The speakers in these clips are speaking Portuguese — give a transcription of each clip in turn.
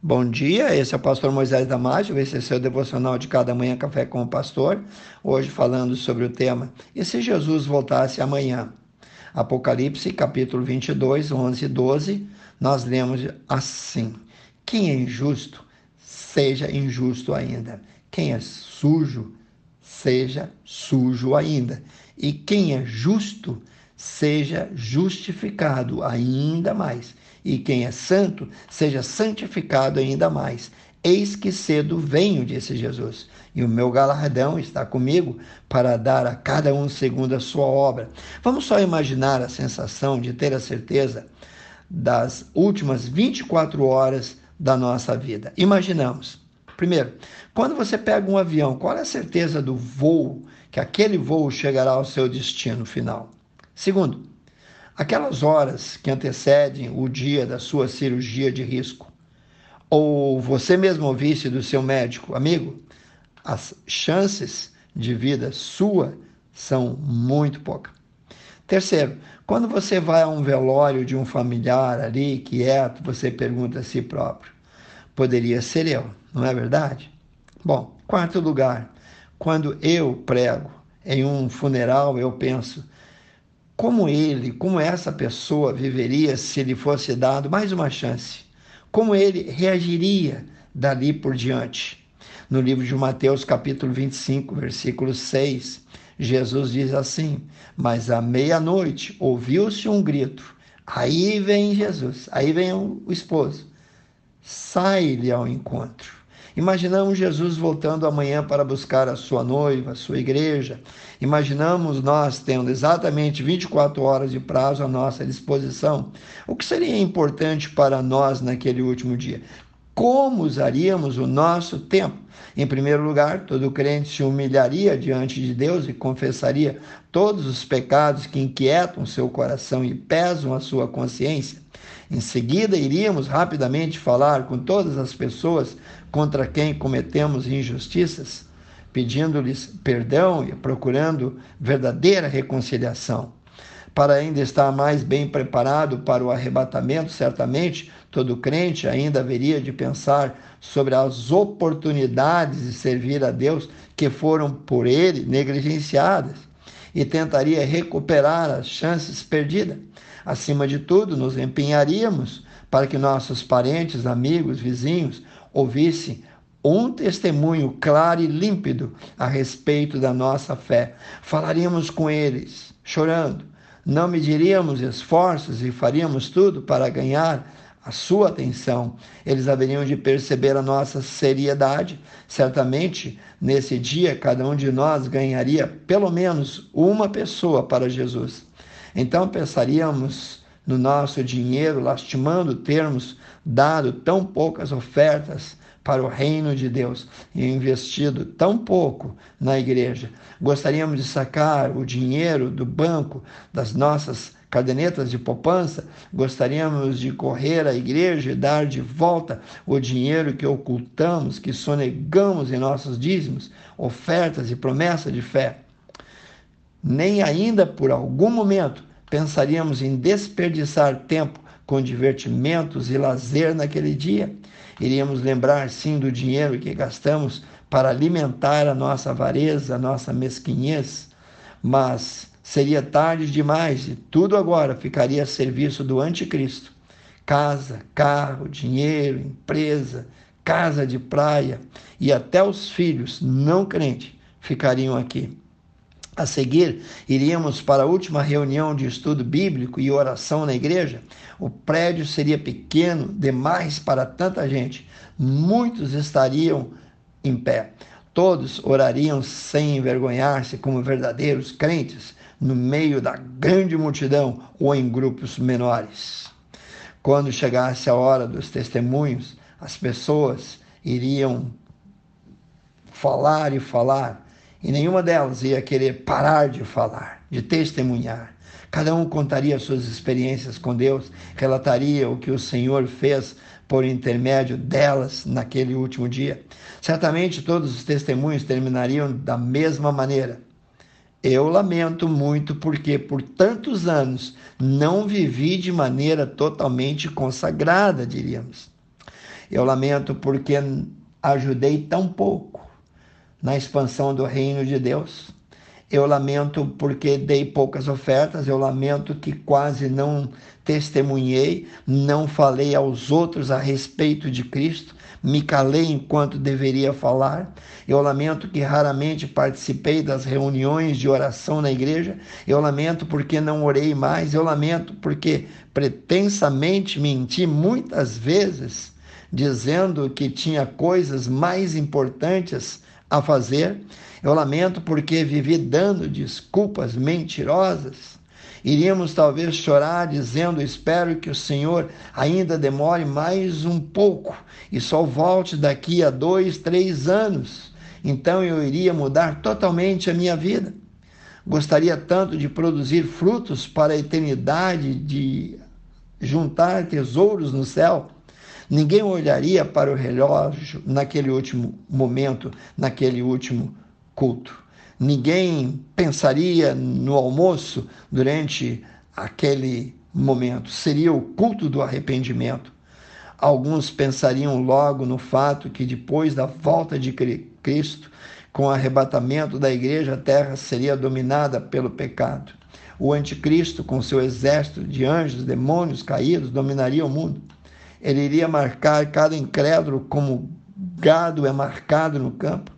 Bom dia, esse é o pastor Moisés Damásio, esse é seu devocional de cada manhã Café com o Pastor, hoje falando sobre o tema E se Jesus voltasse amanhã? Apocalipse, capítulo 22, 11 e 12, nós lemos assim, Quem é injusto, seja injusto ainda. Quem é sujo, seja sujo ainda. E quem é justo, seja justificado ainda mais e quem é santo seja santificado ainda mais. Eis que cedo venho, disse Jesus, e o meu galardão está comigo para dar a cada um segundo a sua obra. Vamos só imaginar a sensação de ter a certeza das últimas 24 horas da nossa vida. Imaginamos. Primeiro, quando você pega um avião, qual é a certeza do voo, que aquele voo chegará ao seu destino final? Segundo, aquelas horas que antecedem o dia da sua cirurgia de risco, ou você mesmo ouvisse do seu médico, amigo, as chances de vida sua são muito poucas. Terceiro, quando você vai a um velório de um familiar ali, quieto, você pergunta a si próprio: poderia ser eu, não é verdade? Bom, quarto lugar, quando eu prego em um funeral, eu penso: como ele, como essa pessoa viveria se lhe fosse dado mais uma chance? Como ele reagiria dali por diante? No livro de Mateus, capítulo 25, versículo 6, Jesus diz assim: Mas à meia-noite ouviu-se um grito. Aí vem Jesus, aí vem o esposo. Sai-lhe ao encontro. Imaginamos Jesus voltando amanhã para buscar a sua noiva, a sua igreja. Imaginamos nós tendo exatamente 24 horas de prazo à nossa disposição. O que seria importante para nós naquele último dia? Como usaríamos o nosso tempo? Em primeiro lugar, todo crente se humilharia diante de Deus e confessaria todos os pecados que inquietam seu coração e pesam a sua consciência. Em seguida, iríamos rapidamente falar com todas as pessoas contra quem cometemos injustiças, pedindo-lhes perdão e procurando verdadeira reconciliação. Para ainda estar mais bem preparado para o arrebatamento, certamente todo crente ainda haveria de pensar sobre as oportunidades de servir a Deus que foram por ele negligenciadas e tentaria recuperar as chances perdidas. Acima de tudo, nos empenharíamos para que nossos parentes, amigos, vizinhos ouvissem um testemunho claro e límpido a respeito da nossa fé. Falaríamos com eles, chorando. Não mediríamos esforços e faríamos tudo para ganhar a sua atenção. Eles haveriam de perceber a nossa seriedade. Certamente, nesse dia, cada um de nós ganharia pelo menos uma pessoa para Jesus. Então pensaríamos no nosso dinheiro, lastimando termos dado tão poucas ofertas para o reino de Deus e investido tão pouco na igreja. Gostaríamos de sacar o dinheiro do banco das nossas cadernetas de poupança, gostaríamos de correr à igreja e dar de volta o dinheiro que ocultamos, que sonegamos em nossos dízimos, ofertas e promessa de fé nem ainda por algum momento pensaríamos em desperdiçar tempo com divertimentos e lazer naquele dia. Iríamos lembrar sim do dinheiro que gastamos para alimentar a nossa avareza, a nossa mesquinhez, mas seria tarde demais e tudo agora ficaria a serviço do anticristo. Casa, carro, dinheiro, empresa, casa de praia e até os filhos não crentes ficariam aqui. A seguir, iríamos para a última reunião de estudo bíblico e oração na igreja. O prédio seria pequeno demais para tanta gente. Muitos estariam em pé. Todos orariam sem envergonhar-se, como verdadeiros crentes, no meio da grande multidão ou em grupos menores. Quando chegasse a hora dos testemunhos, as pessoas iriam falar e falar e nenhuma delas ia querer parar de falar, de testemunhar. Cada um contaria suas experiências com Deus, relataria o que o Senhor fez por intermédio delas naquele último dia. Certamente todos os testemunhos terminariam da mesma maneira. Eu lamento muito porque por tantos anos não vivi de maneira totalmente consagrada, diríamos. Eu lamento porque ajudei tão pouco na expansão do reino de Deus. Eu lamento porque dei poucas ofertas, eu lamento que quase não testemunhei, não falei aos outros a respeito de Cristo, me calei enquanto deveria falar. Eu lamento que raramente participei das reuniões de oração na igreja. Eu lamento porque não orei mais. Eu lamento porque pretensamente menti muitas vezes, dizendo que tinha coisas mais importantes a fazer. Eu lamento porque vivi dando desculpas mentirosas. Iríamos talvez chorar dizendo: Espero que o Senhor ainda demore mais um pouco e só volte daqui a dois, três anos. Então eu iria mudar totalmente a minha vida. Gostaria tanto de produzir frutos para a eternidade, de juntar tesouros no céu. Ninguém olharia para o relógio naquele último momento, naquele último culto. Ninguém pensaria no almoço durante aquele momento. Seria o culto do arrependimento. Alguns pensariam logo no fato que depois da volta de Cristo, com o arrebatamento da igreja, a terra seria dominada pelo pecado. O anticristo, com seu exército de anjos, demônios caídos, dominaria o mundo. Ele iria marcar cada incrédulo como gado é marcado no campo.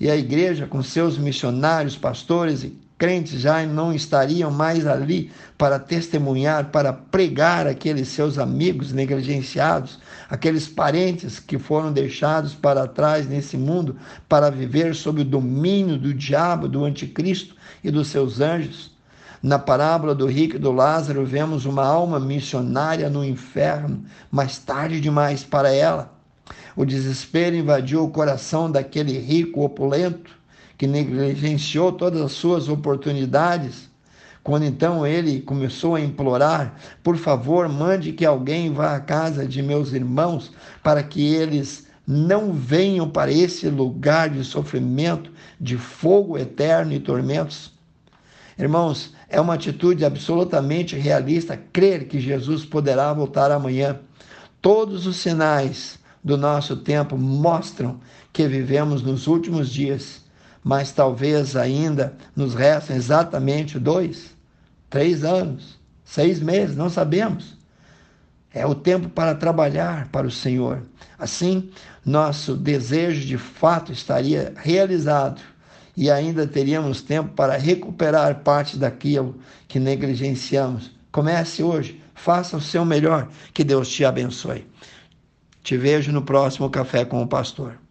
E a igreja, com seus missionários, pastores e crentes, já não estariam mais ali para testemunhar, para pregar aqueles seus amigos negligenciados, aqueles parentes que foram deixados para trás nesse mundo para viver sob o domínio do diabo, do anticristo e dos seus anjos. Na parábola do rico e do Lázaro, vemos uma alma missionária no inferno, mais tarde demais para ela. O desespero invadiu o coração daquele rico opulento que negligenciou todas as suas oportunidades. Quando então ele começou a implorar: Por favor, mande que alguém vá à casa de meus irmãos para que eles não venham para esse lugar de sofrimento, de fogo eterno e tormentos. Irmãos, é uma atitude absolutamente realista crer que Jesus poderá voltar amanhã. Todos os sinais do nosso tempo mostram que vivemos nos últimos dias, mas talvez ainda nos restem exatamente dois, três anos, seis meses, não sabemos. É o tempo para trabalhar para o Senhor. Assim, nosso desejo de fato estaria realizado e ainda teríamos tempo para recuperar parte daquilo que negligenciamos. Comece hoje, faça o seu melhor, que Deus te abençoe. Te vejo no próximo Café com o Pastor.